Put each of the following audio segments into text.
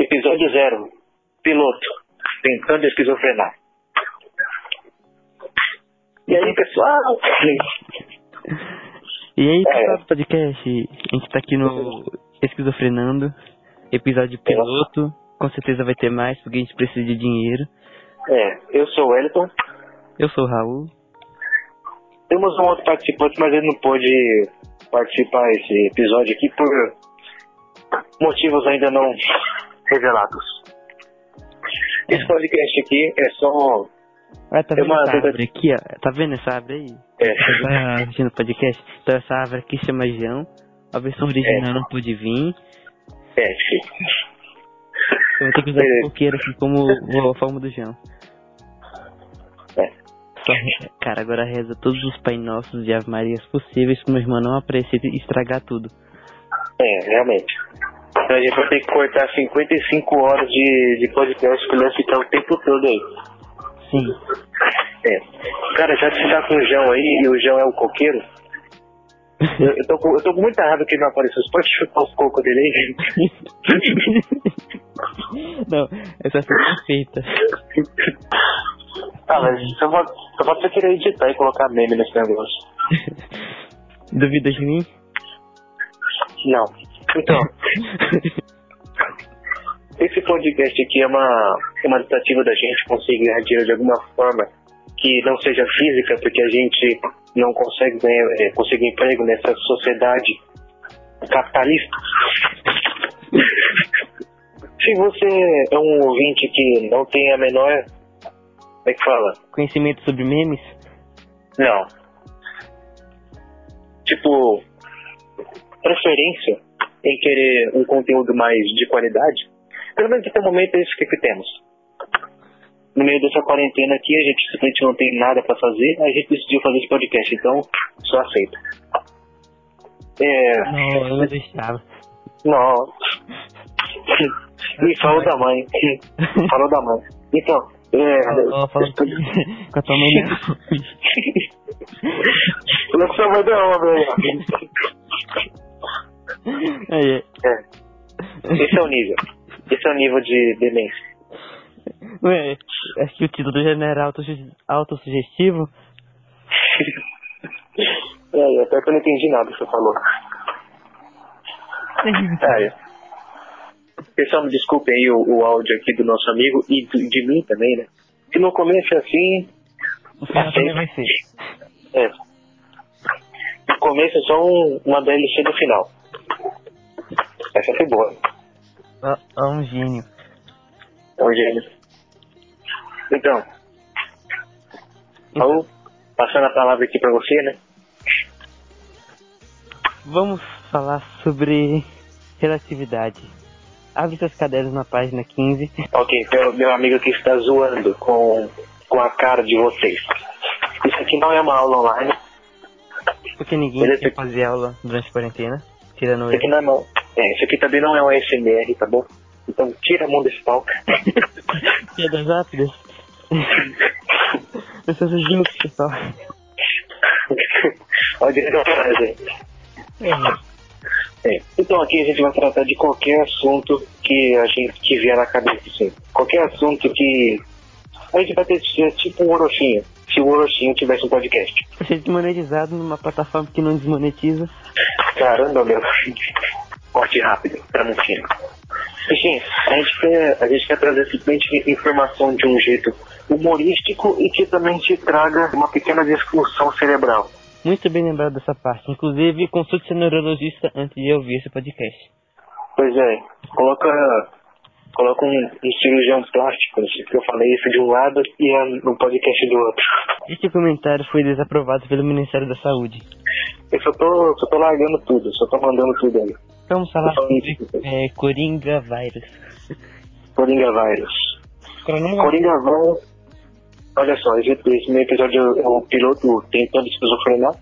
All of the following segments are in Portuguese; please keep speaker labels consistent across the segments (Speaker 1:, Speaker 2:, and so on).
Speaker 1: Episódio zero. Piloto. Tentando esquizofrenar. E aí, pessoal?
Speaker 2: E aí,
Speaker 1: É.
Speaker 2: pessoal do podcast? A gente tá aqui no Esquizofrenando, episódio piloto. Com certeza vai ter mais, porque a gente precisa de dinheiro.
Speaker 1: É, eu sou o Wellington.
Speaker 2: Eu sou o Raul.
Speaker 1: Temos um outro participante, mas ele não pôde participar desse episódio aqui por motivos ainda não revelados. Esse podcast aqui é só.
Speaker 2: Ah, tá
Speaker 1: É
Speaker 2: vendo
Speaker 1: uma
Speaker 2: essa árvore aqui, ó? Tá vendo essa árvore aí?
Speaker 1: É,
Speaker 2: Você tá assistindo o podcast? Então essa árvore aqui chama João. A versão original não pôde vir.
Speaker 1: é, sim.
Speaker 2: Eu vou ter que usar o coqueiro aqui como a forma do João.
Speaker 1: É.
Speaker 2: Cara, agora reza todos os Pai Nossos e Ave Marias possíveis pro meu irmão não aparecer e estragar tudo.
Speaker 1: É, realmente. Então a gente vai ter que cortar 55 horas de, de podcast pra ele ficar o tempo todo aí.
Speaker 2: Sim.
Speaker 1: É. Cara, já que você tá com o João aí e o João é o coqueiro, eu, eu, tô, com, eu tô com muita raiva que ele não apareceu. Você pode chutar os cocos dele aí?
Speaker 2: não, essa foi perfeita.
Speaker 1: Ah, mas só pode, só pode você querer editar e colocar meme nesse negócio.
Speaker 2: Duvida de mim?
Speaker 1: Não. Então, esse podcast aqui é uma, é uma tentativa da gente conseguir ganhar dinheiro de alguma forma que não seja física, porque a gente não consegue ganhar, é, conseguir emprego nessa sociedade capitalista. Se você é um ouvinte que não tem a menor. Como é que fala?
Speaker 2: Conhecimento sobre memes?
Speaker 1: Não. Tipo, preferência em querer um conteúdo mais de qualidade. Pelo menos até o momento é isso que, que temos. No meio dessa quarentena aqui, a gente simplesmente não tem nada pra fazer, a gente decidiu fazer esse podcast, então só aceita. É.
Speaker 2: Não, eu não deixava.
Speaker 1: Nossa. Me falou da mãe. Falou da mãe. Então, é.
Speaker 2: Com a tua mãe não.
Speaker 1: Falou que sua mãe deu uma, velho.
Speaker 2: Aí, é.
Speaker 1: É. Esse é o nível. Esse é o nível de demência.
Speaker 2: Ué, acho que o título não era autossu- autossugestivo.
Speaker 1: É, até que eu não entendi nada que você falou. É. Pessoal, me desculpem aí o, o áudio aqui do nosso amigo e do- de mim também, né? Se no começo é assim,
Speaker 2: O final também vai ser.
Speaker 1: é. No começo é só um, uma DLC do final. Essa foi boa.
Speaker 2: É é um gênio.
Speaker 1: É um gênio. Então, Raul, passando a palavra aqui pra você, né?
Speaker 2: Vamos falar sobre relatividade. Abre seus cadernos na página 15.
Speaker 1: Ok, meu, meu amigo aqui está zoando com, com a cara de vocês. Isso aqui não é uma aula online.
Speaker 2: Porque ninguém
Speaker 1: Beleza.
Speaker 2: quer fazer aula durante a quarentena. Tirando
Speaker 1: Isso aqui
Speaker 2: eu.
Speaker 1: não é uma, é, isso aqui também não é um ASMR, tá bom? Então tira a mão desse palco.
Speaker 2: Piadas rápidas. Pessoas juntos, pessoal.
Speaker 1: Olha direito ao frase. É. Então aqui a gente vai tratar de qualquer assunto que a gente que vier na cabeça, assim. Qualquer assunto que. A gente vai ter tipo um Orochinho. Se o Orochinho tivesse um podcast.
Speaker 2: Ser desmonetizado numa plataforma que não desmonetiza.
Speaker 1: Caramba, meu. Corte rápido, pra não fim. Enfim, a gente quer, a gente quer trazer simplesmente informação de um jeito humorístico e que também te traga uma pequena discussão cerebral.
Speaker 2: Muito bem lembrado dessa parte. Inclusive, consulte seu neurologista antes de ouvir esse podcast.
Speaker 1: Pois é, coloca, coloca um, um cirurgião plástico, que eu falei isso de um lado e a- no podcast do outro.
Speaker 2: Este comentário foi desaprovado pelo Ministério da Saúde.
Speaker 1: Eu só tô, só tô largando tudo, só tô mandando tudo aí.
Speaker 2: Então vamos falar sobre é, Coringa Virus.
Speaker 1: Coringa Virus.
Speaker 2: Coronavírus.
Speaker 1: Coringa Virus. Olha só, esse, esse meu episódio é o piloto tentando esquizofrenar.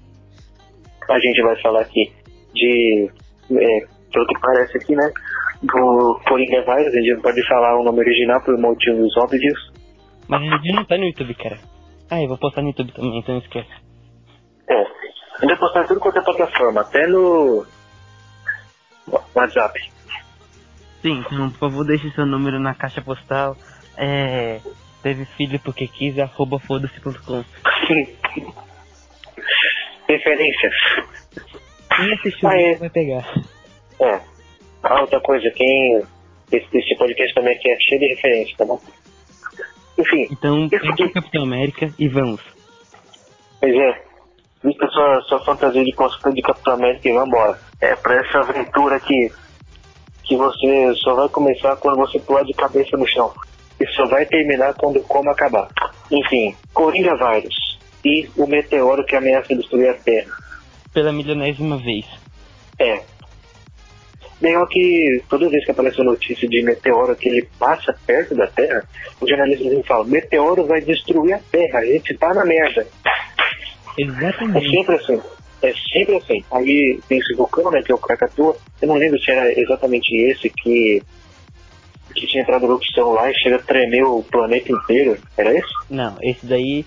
Speaker 1: A gente vai falar aqui de. É, pelo que parece aqui, né? Do Coringa Virus. A gente não pode falar o nome original por motivos óbvios.
Speaker 2: Mas o vídeo não tá no YouTube, cara. Ah, eu vou postar no YouTube também, então não esquece.
Speaker 1: É. A gente vai postar em tudo quanto é plataforma, até no WhatsApp.
Speaker 2: Sim, então, por favor, deixe seu número na caixa postal. É. Teve filho porque quis, arroba foda-se.com.
Speaker 1: Referências.
Speaker 2: Quem assistiu
Speaker 1: Ah, é.
Speaker 2: vai pegar.
Speaker 1: É. Ah, outra coisa, quem. Esse, esse podcast também aqui é cheio de referência, tá bom? Enfim,
Speaker 2: Então, pega
Speaker 1: aqui.
Speaker 2: Capitão América e vamos.
Speaker 1: pois é. Vista sua, sua fantasia de cosplay de Capitão América e vambora. É pra essa aventura aqui que você só vai começar quando você pular de cabeça no chão. E só vai terminar quando o coma acabar. Enfim, Coringa Virus e o meteoro que ameaça destruir a Terra.
Speaker 2: Pela milionésima vez.
Speaker 1: É. Legal que toda vez que aparece uma notícia de meteoro que ele passa perto da Terra, os jornalistas falam, meteoro vai destruir a Terra, a gente tá na merda. É
Speaker 2: Exatamente.
Speaker 1: sempre assim. É sempre assim. Aí tem esse vulcão, né, que é o Krakatoa. Eu não lembro se era exatamente esse que, que tinha entrado em erupção lá e chega a tremer o planeta inteiro. Era esse?
Speaker 2: Não, esse daí.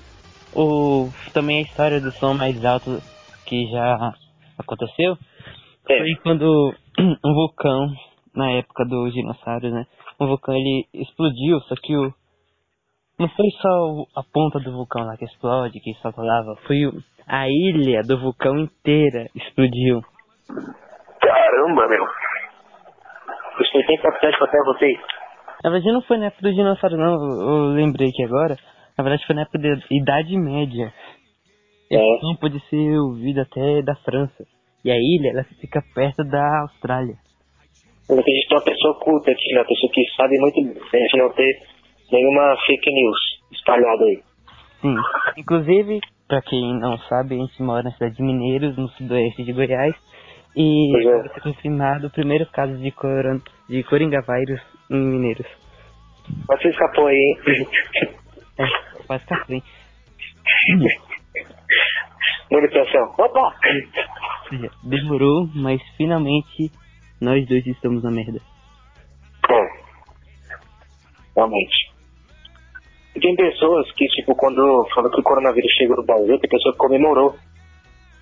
Speaker 2: O, também a história do som mais alto que já aconteceu
Speaker 1: É.
Speaker 2: foi quando um vulcão, na época dos dinossauros, né? Um vulcão ele explodiu, só que o. Não foi só a ponta do vulcão lá que explode, que solta lava, foi o- a ilha do vulcão inteira explodiu.
Speaker 1: Caramba, meu. Isso tempo importante pra até vocês.
Speaker 2: Na verdade não foi na época dos dinossauros não, eu, lembrei aqui agora. Na verdade foi na época da Idade Média. Esse
Speaker 1: É.
Speaker 2: som pode ser ouvido até da França. E a ilha, ela fica perto da Austrália.
Speaker 1: Eu acredito que uma pessoa culta aqui, né? Uma pessoa que sabe muito bem. A gente não ter nenhuma fake news espalhada aí.
Speaker 2: Sim. Inclusive, pra quem não sabe, a gente mora na cidade de Mineiros, no sudoeste de Goiás. E
Speaker 1: é.
Speaker 2: vai ser confirmado o primeiro caso de, coron de coringavírus em Mineiros.
Speaker 1: Mas você escapou aí, hein?
Speaker 2: É, quase café.
Speaker 1: Manutenção. Opa!
Speaker 2: Demorou, mas finalmente nós dois estamos na merda.
Speaker 1: É. Realmente. E tem pessoas que, tipo, quando falou que o coronavírus chegou no Brasil, tem pessoa que comemorou.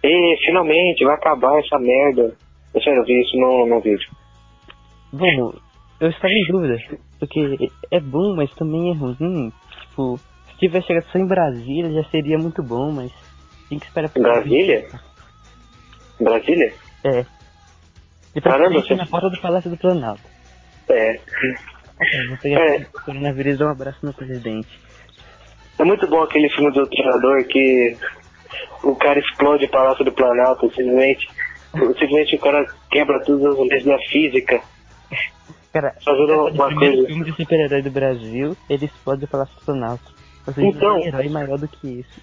Speaker 1: E finalmente vai acabar essa merda. Eu sério, eu vi isso no, no vídeo.
Speaker 2: Bom, eu estava em dúvida, porque é bom, mas também é ruim. Tipo, se tivesse chegado só em Brasília já seria muito bom, mas tem que esperar
Speaker 1: Em Brasília? Brasília?
Speaker 2: É. De
Speaker 1: Caramba,
Speaker 2: preferência
Speaker 1: você-
Speaker 2: na porta do Palácio do Planalto.
Speaker 1: É.
Speaker 2: Pegar
Speaker 1: É.
Speaker 2: o coronavírus e dar um abraço no presidente.
Speaker 1: É muito bom aquele filme do treinador que o cara explode o Palácio do Planalto, simplesmente. Simplesmente o cara quebra todas as leis da física.
Speaker 2: Cara,
Speaker 1: Fazendo
Speaker 2: o
Speaker 1: uma coisa.
Speaker 2: filme de super-herói do Brasil, ele explode o Palácio do Planalto. Ou seja,
Speaker 1: Então-
Speaker 2: tem herói maior do que isso.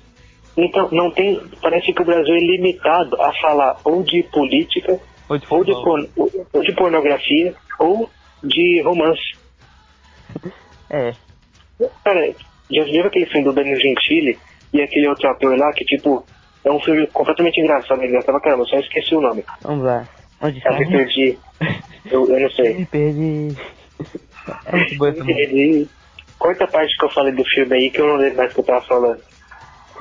Speaker 1: Então, não tem. Parece que o Brasil é limitado a falar ou de política,
Speaker 2: Ou de
Speaker 1: ou de, ou de pornografia, ou de romance.
Speaker 2: É,
Speaker 1: Cara, já viu aquele filme do Danilo Gentili e aquele outro ator lá que, tipo, é um filme completamente engraçado, é engraçado caramba, eu só esqueci o nome.
Speaker 2: vamos lá. Onde
Speaker 1: Eu
Speaker 2: está?
Speaker 1: me perdi. Eu, eu não sei.
Speaker 2: Me perdi. É muito
Speaker 1: Eu
Speaker 2: música.
Speaker 1: perdi. Corta a parte que eu falei do filme aí que eu não lembro mais o que eu tava falando.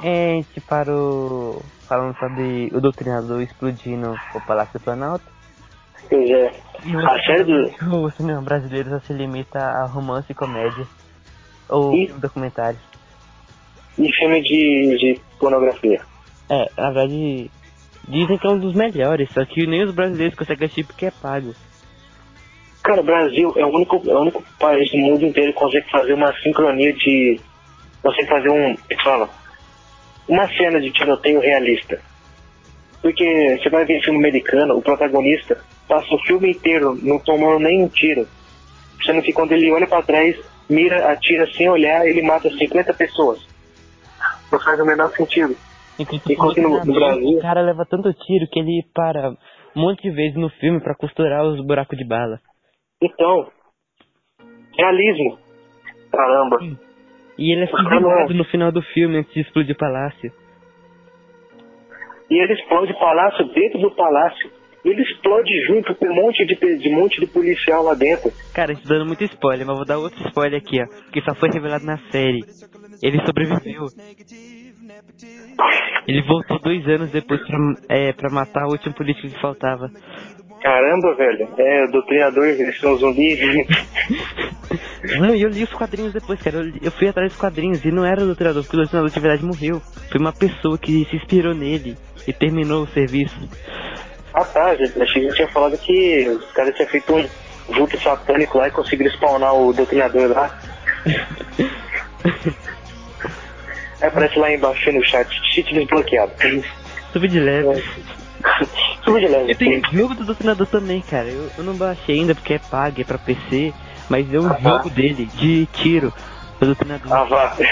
Speaker 2: É, gente parou falando sobre o doutrinador explodindo o Palácio do Planalto.
Speaker 1: Pois é. A série do.
Speaker 2: o cinema brasileiro só se limita a romance e comédia. Ou
Speaker 1: E-
Speaker 2: documentário.
Speaker 1: E filme de, de pornografia.
Speaker 2: É, na verdade, dizem que é um dos melhores, só que nem os brasileiros conseguem assistir porque é pago.
Speaker 1: Cara, o Brasil é o único, é o único país do mundo inteiro que consegue fazer uma sincronia de. Consegue fazer um. É que fala? Uma cena de tiroteio realista. Porque você vai ver filme americano, o protagonista passa o filme inteiro não tomando nenhum tiro. Sendo que quando ele olha pra trás, mira, atira sem olhar, ele mata 50 pessoas. Não faz o menor sentido.
Speaker 2: Enquanto,
Speaker 1: no- no Brasil-
Speaker 2: o cara leva tanto tiro que ele para um monte de vezes no filme pra costurar os buracos de bala.
Speaker 1: Então, realismo. Caramba.
Speaker 2: E ele é fuzilado
Speaker 1: não-
Speaker 2: no final do filme antes de explodir o palácio.
Speaker 1: E ele explode o palácio dentro do palácio. Ele explode junto com um monte de, de monte de policial lá dentro.
Speaker 2: Cara, isso dando muito spoiler, mas vou dar outro spoiler aqui, ó. Que só foi revelado na série. Ele sobreviveu. Ele voltou dois anos depois pra, é, pra matar o último político que faltava.
Speaker 1: Caramba, velho. É, o doutrinador, eles são zumbis.
Speaker 2: Não, e eu li os quadrinhos depois, cara. Eu, li- eu fui atrás dos quadrinhos e não era o doutrinador, porque o doutrinador de verdade morreu. Foi uma pessoa que se inspirou nele e terminou o serviço.
Speaker 1: ah tá, gente, achei que tinha falado que os caras tinham feito um vulto satânico lá e conseguiram spawnar o doutrinador lá. É, aparece lá embaixo no chat, cheat desbloqueado.
Speaker 2: Subi de leve.
Speaker 1: Subo de leve.
Speaker 2: E tem jogo do doutrinador também, cara. Eu, eu não baixei ainda porque é pago, é pra PC, mas é um
Speaker 1: Ah.
Speaker 2: jogo dele, de tiro, do doutrinador.
Speaker 1: Ah, vá.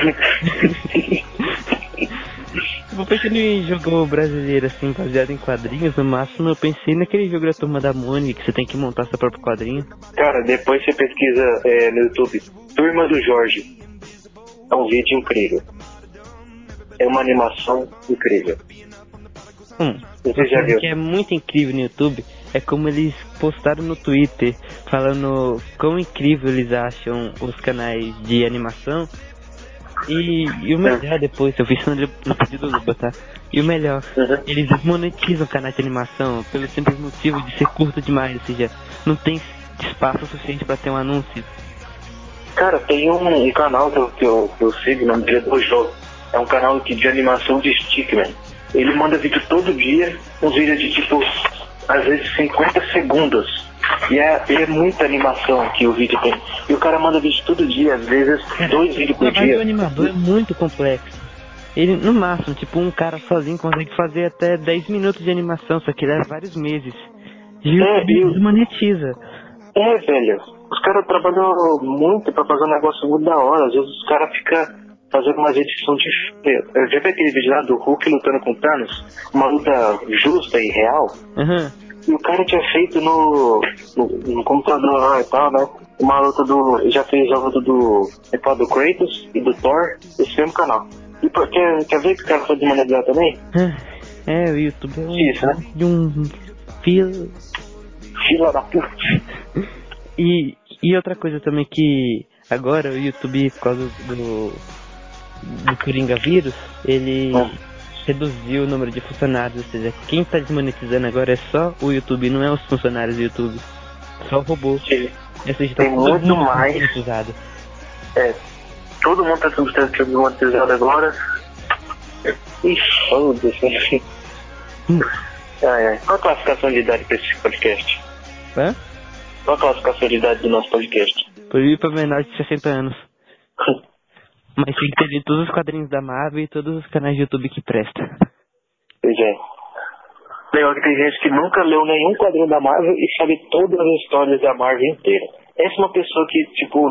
Speaker 2: Tipo, pensando em jogo brasileiro, assim, baseado em quadrinhos, no máximo eu pensei naquele jogo da Turma da Mônica, que você tem que montar seu próprio quadrinho.
Speaker 1: Cara, depois você pesquisa é, no YouTube, Turma do Jorge. É um vídeo incrível. É uma animação incrível.
Speaker 2: Hum,
Speaker 1: Você já viu?
Speaker 2: que é muito incrível no YouTube é como eles postaram no Twitter falando quão incrível eles acham os canais de animação. E, e o melhor depois, eu vi isso no, pedido do Luba, tá? E o melhor,
Speaker 1: Uhum.
Speaker 2: eles desmonetizam canais de animação pelo simples motivo de ser curto demais, ou seja, não tem espaço suficiente pra ter um anúncio.
Speaker 1: Cara, tem um, um canal que eu, que, eu, que eu sigo, o nome dele é Dojo. É um canal que, de animação de Stickman. Ele manda vídeo todo dia, uns vídeos de tipo, às vezes 50 segundos. E é, é muita animação que o vídeo tem. E o cara manda vídeo todo dia, às vezes dois vídeos
Speaker 2: O
Speaker 1: por dia.
Speaker 2: animador é muito complexo. Ele, no máximo, tipo, um cara sozinho consegue fazer até 10 minutos de animação, só que leva vários meses. E o
Speaker 1: É, o-
Speaker 2: desmonetiza.
Speaker 1: É, velho. Os caras trabalham muito pra fazer um negócio muito da hora. Às vezes os caras ficam fazendo umas edições de. Eu já vi aquele vídeo lá do Hulk lutando com Thanos, uma luta justa e real.
Speaker 2: Aham.
Speaker 1: E o cara tinha feito no, no, no computador lá e tal, né? Uma luta do. Já fez a luta do. é do Kratos e do Thor, esse mesmo canal. E quer, quer ver que o cara foi desmonetizar também?
Speaker 2: É, o YouTube é um,
Speaker 1: Isso, né?
Speaker 2: de um fio.
Speaker 1: Fila da puta.
Speaker 2: E, e outra coisa também que agora o YouTube, por causa do, do Coringa vírus, ele reduziu o número de funcionários, ou seja, quem tá desmonetizando agora é só o YouTube, não é os funcionários do YouTube. Só o robô.
Speaker 1: Que,
Speaker 2: Ou seja, tá
Speaker 1: Tem muito mais. é, todo mundo tá sendo desmonetizado agora. Ixi, foda-se.
Speaker 2: Hum.
Speaker 1: Ah, é. Qual a classificação de idade pra esse podcast?
Speaker 2: Hã?
Speaker 1: Qual a classificação de idade do nosso podcast?
Speaker 2: Proibido pra menores de 60 anos. Mas tem que ter lido todos os quadrinhos da Marvel e todos os canais de YouTube que presta.
Speaker 1: Pois é. Legal que tem gente que nunca leu nenhum quadrinho da Marvel e sabe todas as histórias da Marvel inteira. Essa é uma pessoa que, tipo,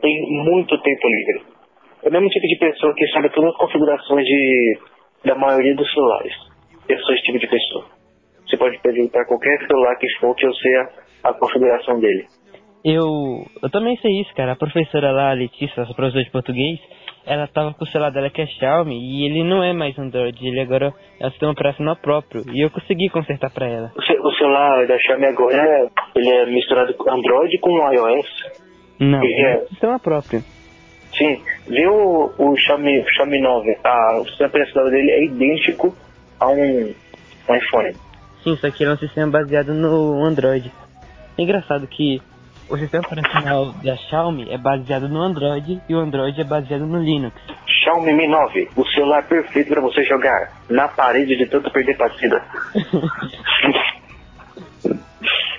Speaker 1: tem muito tempo livre. É o mesmo tipo de pessoa que sabe todas as configurações de, da maioria dos celulares. Eu sou esse tipo de pessoa. Você pode perguntar qualquer celular que for que eu sei a configuração dele.
Speaker 2: Eu, eu também sei isso, cara. A professora lá, a Letícia, essa professora de português, ela tava com o celular dela que é Xiaomi e ele não é mais Android, ele agora é um sistema operacional próprio. E eu consegui consertar pra ela.
Speaker 1: O, ce- o celular da Xiaomi agora é, ele é misturado com Android com iOS.
Speaker 2: Não,
Speaker 1: E
Speaker 2: é
Speaker 1: é-
Speaker 2: um sistema próprio.
Speaker 1: Sim, viu o, o Xiaomi, Xiaomi 9? Ah, o sistema operacional dele é idêntico a um, um iPhone.
Speaker 2: Sim, só que ele é um sistema baseado no Android. É engraçado que o sistema operacional da Xiaomi é baseado no Android e o Android é baseado no Linux.
Speaker 1: Xiaomi Mi 9, o celular perfeito para você jogar na parede de tanto perder partida.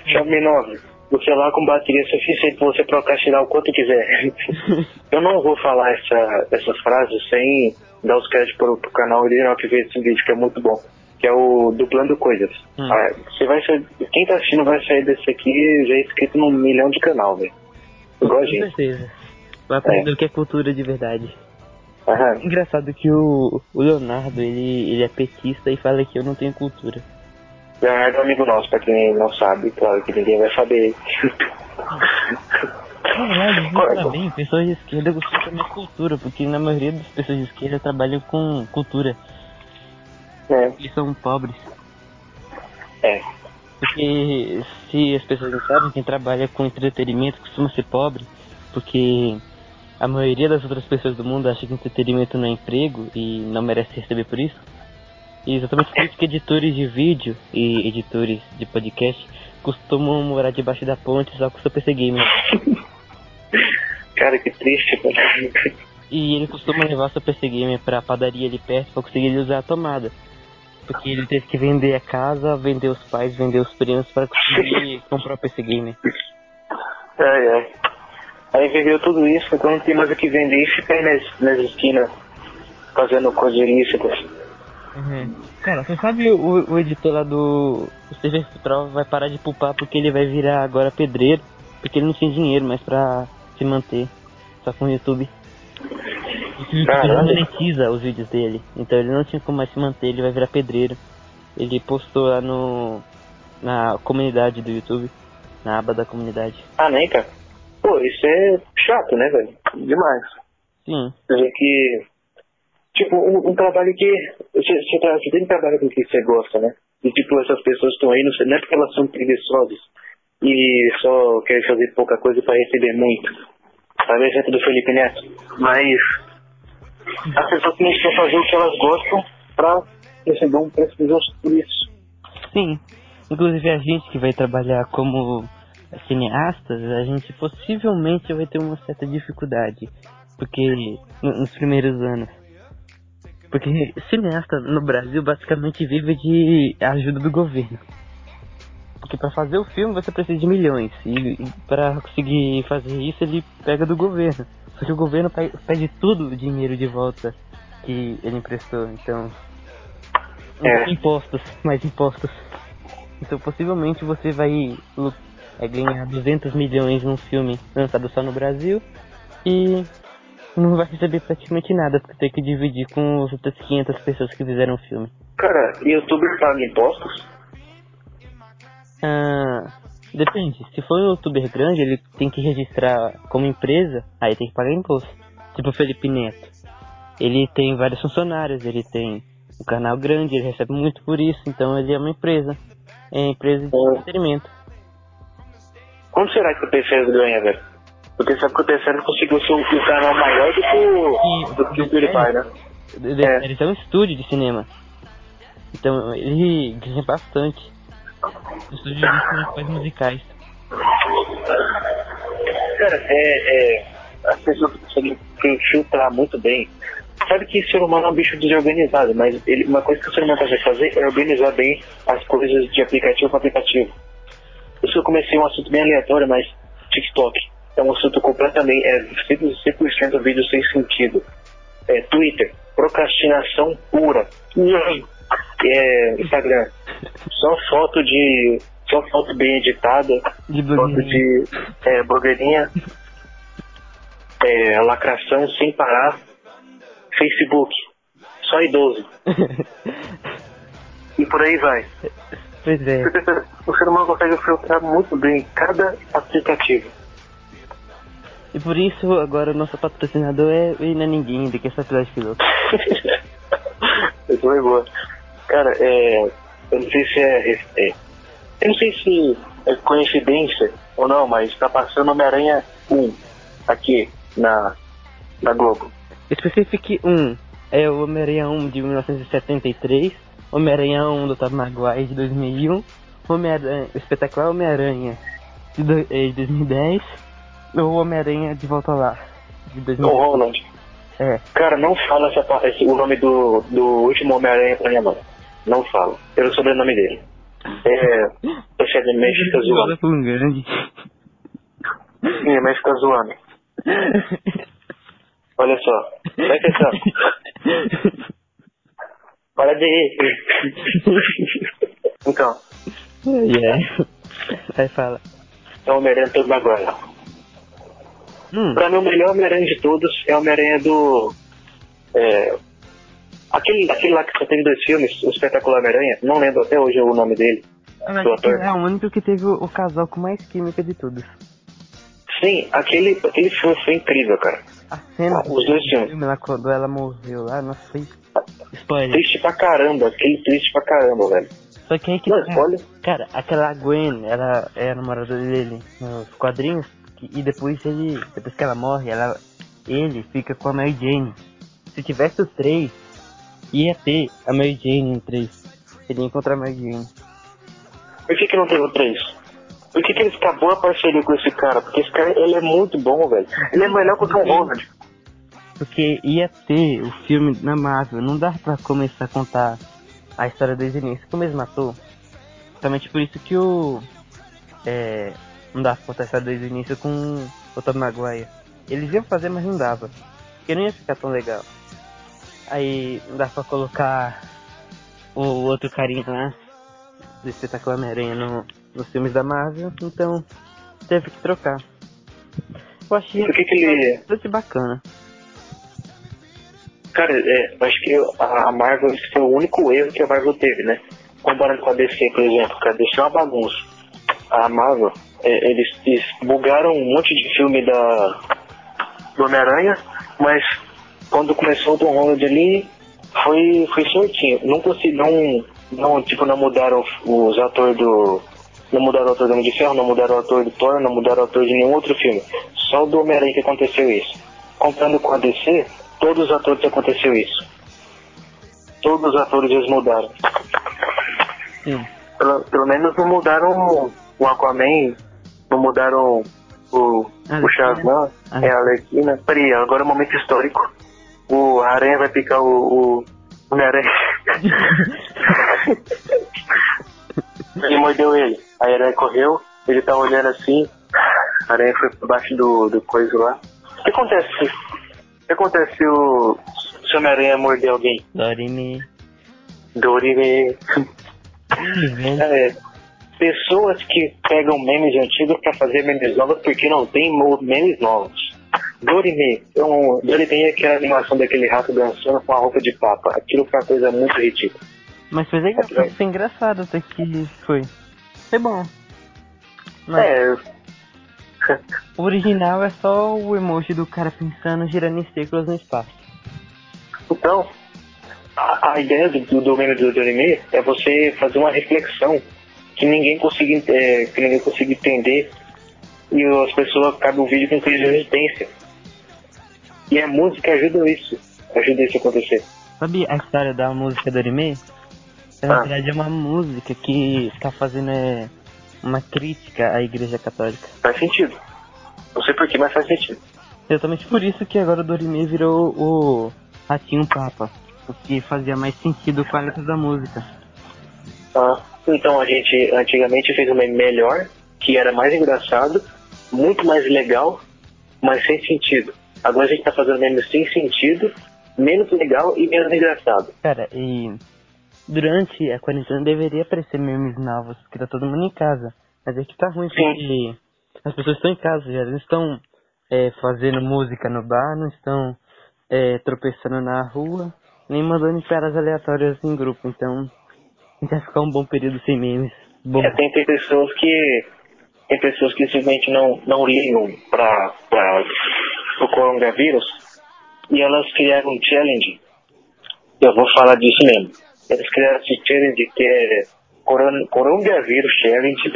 Speaker 1: Xiaomi 9, o celular com bateria suficiente para você procrastinar o quanto quiser. Eu não vou falar essa, essas frases sem dar os créditos pro, pro canal original que fez esse vídeo, que é muito bom. Que é o Duplando Coisas.
Speaker 2: Hum.
Speaker 1: Ah, você vai sair, quem tá assistindo vai sair desse aqui já inscrito num milhão de canal, velho. Igual a
Speaker 2: Com
Speaker 1: gente.
Speaker 2: certeza. Vai aprender o que é cultura de verdade.
Speaker 1: Aham.
Speaker 2: Engraçado que o, o Leonardo, ele, ele é petista e fala que eu não tenho cultura.
Speaker 1: Leonardo é um amigo nosso, pra quem não sabe, claro que ninguém vai saber.
Speaker 2: Não bem, pessoas de esquerda gostam também de cultura, porque na maioria das pessoas de esquerda trabalham com cultura.
Speaker 1: É,
Speaker 2: Eles são pobres.
Speaker 1: é.
Speaker 2: Porque se as pessoas não sabem, quem trabalha com entretenimento costuma ser pobre, porque a maioria das outras pessoas do mundo acha que entretenimento não é emprego e não merece receber por isso. Exatamente por isso que editores de vídeo e editores de podcast costumam morar debaixo da ponte só com o seu PC Gamer.
Speaker 1: Cara, que triste.
Speaker 2: E ele costuma levar seu PC Gamer pra padaria ali perto pra conseguir usar a tomada. Porque ele teve que vender a casa, vender os pais, vender os primos para conseguir comprar o PC Gamer.
Speaker 1: Ai, ai. Aí vendeu tudo isso, então não tem mais o que vender e fica aí nas, nas esquinas fazendo coisas ilícitas.
Speaker 2: Uhum. Cara, você sabe o, o editor lá do Steven Troll vai parar de pupar porque ele vai virar agora pedreiro, porque ele não tinha dinheiro mais pra se manter, só com o YouTube. E YouTube não monetiza os vídeos dele, então ele não tinha como mais se manter, ele vai virar pedreiro. Ele postou lá no na comunidade do YouTube, na aba da comunidade.
Speaker 1: Ah, nem, cara. Pô, isso é chato, né, velho? Demais.
Speaker 2: Sim,
Speaker 1: Quer dizer que. Tipo, um, um trabalho que. Você, você, você tem que trabalhar com o que você gosta, né? E, tipo, essas pessoas estão aí, não, sei- não é porque elas são preguiçosas e só querem fazer pouca coisa pra receber muito. Sabe o exemplo do Felipe Neto? Mas. As pessoas têm que fazer o que elas gostam pra receber um preço justo por isso.
Speaker 2: sim. Inclusive a gente que vai trabalhar como cineastas, a gente possivelmente vai ter uma certa dificuldade. Porque no- nos primeiros anos. Porque cineasta no Brasil basicamente vive de ajuda do governo. Porque para fazer o filme você precisa de milhões. E para conseguir fazer isso ele pega do governo. Só que o governo pe- pede tudo o dinheiro de volta que ele emprestou. Então.
Speaker 1: É.
Speaker 2: Impostos, mais impostos. Então possivelmente você vai é, ganhar 200 milhões num filme lançado só no Brasil. E não vai receber praticamente nada, porque tem que dividir com as outras 500 pessoas que fizeram o filme.
Speaker 1: Cara, youtuber paga impostos?
Speaker 2: Ah, depende. Se for um youtuber grande, ele tem que registrar como empresa, aí tem que pagar imposto. Tipo o Felipe Neto. Ele tem vários funcionários, ele tem um canal grande, ele recebe muito por isso, então ele é uma empresa. É uma empresa de
Speaker 1: Hum.
Speaker 2: entretenimento.
Speaker 1: Quanto será que o Terceiro ganha, velho? Porque sabe que o Terceiro conseguiu ser um canal maior do que o, do que o PewDiePie, né? É.
Speaker 2: Ele tem um estúdio de cinema. Então ele ganha bastante. Um estúdio de cinema musicais.
Speaker 1: Cara, é, é, as pessoas conseguem filtrar muito bem. Sabe que o ser humano é um bicho desorganizado, mas ele, uma coisa que o ser humano consegue fazer é organizar bem as coisas de aplicativo para aplicativo. Isso que eu comecei um assunto bem aleatório, mas TikTok é um assunto completamente, é 100% vídeo sem sentido. É, Twitter, procrastinação pura. É, Instagram, só foto de. Só foto bem editada,
Speaker 2: De
Speaker 1: foto de é, blogueirinha, é, lacração sem parar, Facebook, só idoso. E por aí vai.
Speaker 2: pois é.
Speaker 1: O ser humano consegue filtrar muito bem cada aplicativo.
Speaker 2: E por isso agora o nosso patrocinador é e é ninguém do que essa cidade piloto.
Speaker 1: Isso foi boa. Cara, é, eu não sei se é, é- Eu não sei se é coincidência ou não, mas tá passando Homem-Aranha 1 aqui na, na Globo.
Speaker 2: Specific 1 é o Homem-Aranha 1 de 1973, Homem-Aranha 1 do Tobey Maguire de 2001, Homem-Aranha, o espetacular Homem-Aranha de, do- eh, de 2010, o Homem-Aranha de Volta Lá de
Speaker 1: O
Speaker 2: 2010.
Speaker 1: Ronald.
Speaker 2: É,
Speaker 1: Cara, não fala essa, esse, o nome do, do último Homem-Aranha pra minha mãe. Não fala. Pelo sobrenome dele. É. Você é mexe fica zoando.
Speaker 2: grande.
Speaker 1: Minha mãe fica zoando. Olha só. Presta atenção. Para de rir. Então,
Speaker 2: yeah. Aí fala.
Speaker 1: é o Homem-Aranha todo agora.
Speaker 2: Hum,
Speaker 1: Pra mim, o melhor Homem-Aranha de todos é o Homem-Aranha do. É, aquele, aquele lá que só teve dois filmes, o Espetacular Homem-Aranha, não lembro até hoje o nome dele.
Speaker 2: eu
Speaker 1: do ator.
Speaker 2: é o único que teve o, o casal com mais química de todos.
Speaker 1: Sim, aquele, aquele filme foi incrível, cara.
Speaker 2: A cena
Speaker 1: Os dois
Speaker 2: do
Speaker 1: filmes.
Speaker 2: filme lá quando ela morreu lá, nossa, foi spoiler.
Speaker 1: Triste pra caramba, aquele triste pra caramba, velho.
Speaker 2: Só que aí que
Speaker 1: Não,
Speaker 2: tá.
Speaker 1: spoiler.
Speaker 2: Cara, aquela Gwen, ela é a namorada dele nos quadrinhos, que- e depois ele. Depois que ela morre, ela. Ele fica com a Mary Jane. Se tivesse os três, ia ter a Mary Jane em 3. Ele ia encontrar a Mary Jane.
Speaker 1: Por que, que não teve o 3? Por que, que eles acabou a parceria com esse cara? Porque esse cara ele é muito bom, velho. Ele é melhor que o Tom Holland.
Speaker 2: Porque ia ter o filme na Marvel, não dá pra começar a contar a história desde o início, como eles matou. Justamente por isso que o. É, não dá pra contar a história desde o início com o Tom Maguire. Eles iam fazer, mas não dava. Porque não ia ficar tão legal. Aí dá pra colocar o outro carinha lá do espetáculo Homem-Aranha no, nos filmes da Marvel, então teve que trocar. Eu achei
Speaker 1: Por que que ele-
Speaker 2: bastante bacana.
Speaker 1: Cara, é, eu acho que a a Marvel esse foi o único erro que a Marvel teve, né? Comparando com a DC, por exemplo, que a DC é uma bagunça. A Marvel, é, eles, eles bugaram um monte de filme da do Homem-Aranha, mas quando começou o Tom Holland ali, foi, foi certinho. Não consegui, não, não, tipo, não mudaram os atores do. Não mudaram o ator do Homem de Ferro, não mudaram o ator do Thor, não mudaram o ator de nenhum outro filme. Só o do Homem-Aranha que aconteceu isso. Contando com a DC, todos os atores aconteceu isso. Todos os atores eles mudaram.
Speaker 2: Sim.
Speaker 1: Pelo, pelo menos não mudaram o Aquaman, não mudaram o,
Speaker 2: Arlequina.
Speaker 1: o Shazam,
Speaker 2: Ah.
Speaker 1: é a Arlequina. Peraí, agora é um momento histórico. O Aranha vai picar o, o Homem-Aranha. ele mordeu ele. Aí a Aranha correu, ele tá olhando assim, a Aranha foi por baixo do, do coisa lá. O que acontece? O que acontece se o, se o Homem-Aranha morder alguém?
Speaker 2: Dorime.
Speaker 1: Dorime.
Speaker 2: Ih, velho.
Speaker 1: É, pessoas que pegam memes antigos pra fazer memes novos porque não tem memes novos. Dorime, é um, Dorime é aquela animação daquele rato dançando com a roupa de papa. Aquilo foi uma coisa muito ridícula.
Speaker 2: Mas foi legal, foi engraçado até que foi. Foi bom. Mas
Speaker 1: É,
Speaker 2: o original é só o emoji do cara pensando girando em círculos no espaço.
Speaker 1: então, a, a ideia do, do, do meme do Dorime é você fazer uma reflexão que ninguém consiga, é, que ninguém consiga entender e as pessoas acabam o vídeo com crise de resistência. E a música ajuda isso, ajuda isso a acontecer.
Speaker 2: Sabe a história da música do anime? Na
Speaker 1: Ah.
Speaker 2: verdade é uma música que está fazendo é, uma crítica à igreja católica.
Speaker 1: Faz sentido. Não sei porquê, mas faz sentido.
Speaker 2: Exatamente por isso que agora o Dorime virou o Ratinho Papa. O que fazia mais sentido com a letra da música.
Speaker 1: Ah, então a gente antigamente fez um meme melhor, que era mais engraçado, muito mais legal, mas sem sentido. Agora a gente tá fazendo meme sem sentido, menos legal e menos engraçado.
Speaker 2: Cara, e durante a quarentena deveria aparecer memes novos, porque tá todo mundo em casa. Mas é que tá ruim, porque as pessoas estão em casa, já não estão é, fazendo música no bar, não estão é, tropeçando na rua, nem mandando piadas aleatórias em grupo. Então, a gente vai ficar um bom período sem memes. Bom,
Speaker 1: É, tem, tem pessoas que tem pessoas que simplesmente não, não ligam para o coronavírus e elas criaram um challenge. Eu vou falar disso mesmo. Eles criaram esse challenge que é coron, coronavírus challenge.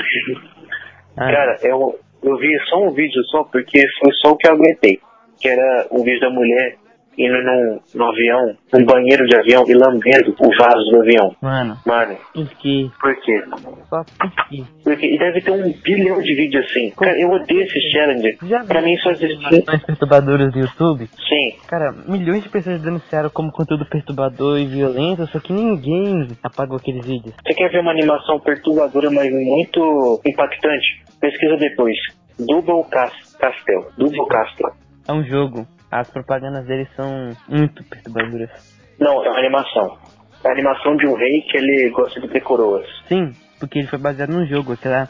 Speaker 2: Ah.
Speaker 1: Cara, eu, eu vi só um vídeo só porque foi só o que eu aguentei. Que era um vídeo da mulher indo num, no avião, num banheiro de avião e lambendo o vaso do avião.
Speaker 2: mano,
Speaker 1: Mano,
Speaker 2: por que?
Speaker 1: por quê?
Speaker 2: Só por quê?
Speaker 1: Porque e deve ter um bilhão de vídeos assim. Cara, eu odeio esse challenge.
Speaker 2: Já
Speaker 1: Pra mim só existe.
Speaker 2: informações perturbadoras do YouTube?
Speaker 1: Sim.
Speaker 2: Cara, milhões de pessoas denunciaram como conteúdo perturbador e violento, só que ninguém apagou aqueles vídeos.
Speaker 1: Você quer ver uma animação perturbadora, mas muito impactante? Pesquisa depois. Double Cas- Castle. Double Castle.
Speaker 2: É um jogo. As propagandas deles são muito perturbadoras.
Speaker 1: Não, é uma animação. É a animação de um rei que ele gosta de ter coroas.
Speaker 2: Sim, porque ele foi baseado num jogo, aquela.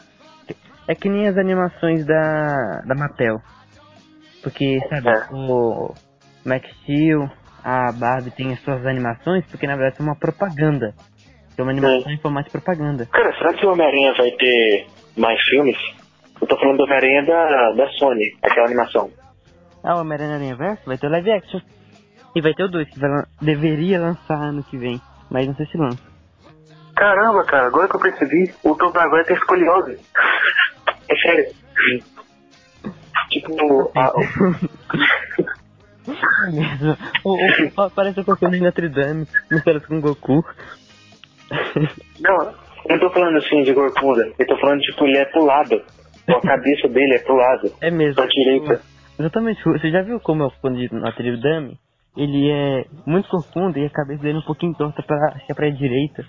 Speaker 2: É que nem as animações da. da Mattel. Porque, sabe,
Speaker 1: É.
Speaker 2: o Max Steel, a Barbie tem as suas animações, porque na verdade é uma propaganda. É uma animação em formato de propaganda.
Speaker 1: Cara, será que o Homem-Aranha vai ter mais filmes? Eu tô falando do Homem-Aranha da, da Sony, aquela animação.
Speaker 2: Ah, o Homem-Aranha Verso vai ter o live action. E vai ter o 2, que lan- deveria lançar ano que vem. Mas não sei se lança.
Speaker 1: Caramba, cara, agora que eu percebi, o Tom Maguire tem escoliose. É sério. Tipo, a,
Speaker 2: É mesmo. O, o, parece o em Notre Dame, misturado com Goku.
Speaker 1: Não, eu não tô falando assim de Gorkunda. Eu tô falando, tipo, ele é pro lado. A cabeça dele é pro lado.
Speaker 2: É mesmo.
Speaker 1: Pra direita.
Speaker 2: Exatamente. Você já viu como é o Goku de Notre Dame? Ele é muito profundo e a cabeça dele é um pouquinho torta pra, acho que é pra direita.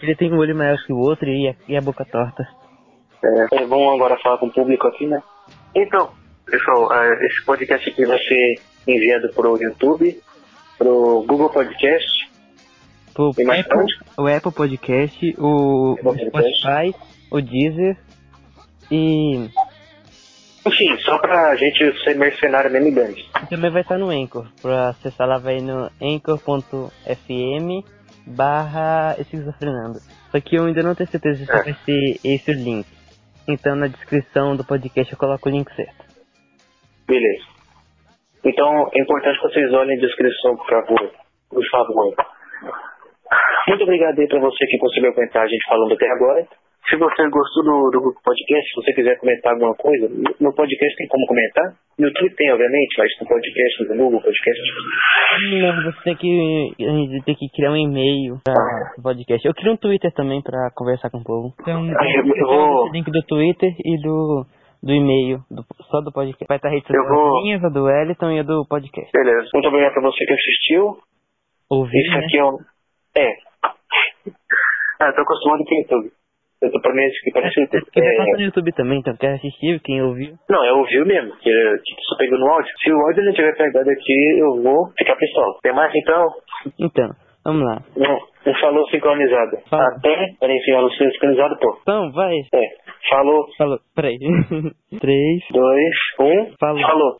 Speaker 2: Ele tem um olho maior que o outro e a, e a boca torta.
Speaker 1: É, é, vamos agora falar com o público aqui, né? Então, pessoal, uh, esse podcast aqui vai ser enviado pro YouTube, pro Google Podcast,
Speaker 2: pro Apple, o Apple Podcast, o
Speaker 1: Apple Podcast.
Speaker 2: Spotify, o Deezer e
Speaker 1: Enfim, só pra gente ser mercenário mesmo e grande.
Speaker 2: também vai estar no Anchor. Pra acessar lá vai no anchor.fm barra esquizofrenando. Só que eu ainda não tenho certeza se
Speaker 1: É.
Speaker 2: vai ser esse o link. Então na descrição do podcast eu coloco o link certo.
Speaker 1: Beleza. Então, é importante que vocês olhem a descrição, por favor. Por favor. Muito obrigado aí pra você que conseguiu aguentar a gente falando até agora. Se você gostou do, do podcast, se você quiser comentar alguma coisa, no- podcast tem como comentar. No YouTube tem, obviamente, mas no podcast, no Google Podcast.
Speaker 2: Não, você tem que, tem que criar um e-mail para o podcast. Eu crio um Twitter também pra conversar com o povo. Então,
Speaker 1: eu- eu vou-
Speaker 2: o link do Twitter e do, do e-mail, do- só do podcast. Vai estar a rede social
Speaker 1: vou-
Speaker 2: minhas, a do Wellington e a do podcast.
Speaker 1: Beleza. Muito obrigado pra você que assistiu.
Speaker 2: Ouvir,
Speaker 1: Esse
Speaker 2: né?
Speaker 1: aqui é um. É. Ah, eu tô acostumado com o YouTube. Eu tô pra mim aqui parece.
Speaker 2: Porque vai
Speaker 1: É,
Speaker 2: passar no YouTube também, então quer assistir, quem ouviu.
Speaker 1: Não, eu ouvi mesmo, que, que só pegou no áudio. Se o áudio não tiver pegado aqui, eu vou ficar pistola. Tem mais então?
Speaker 2: Então, vamos lá.
Speaker 1: Não, um falou sincronizado.
Speaker 2: Fala.
Speaker 1: Até. Peraí, falou sincronizado, pô.
Speaker 2: Então, vai.
Speaker 1: É. Falou.
Speaker 2: Falou. Peraí. Três.
Speaker 1: Dois, um.
Speaker 2: Falou.
Speaker 1: Falou.